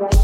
Bye.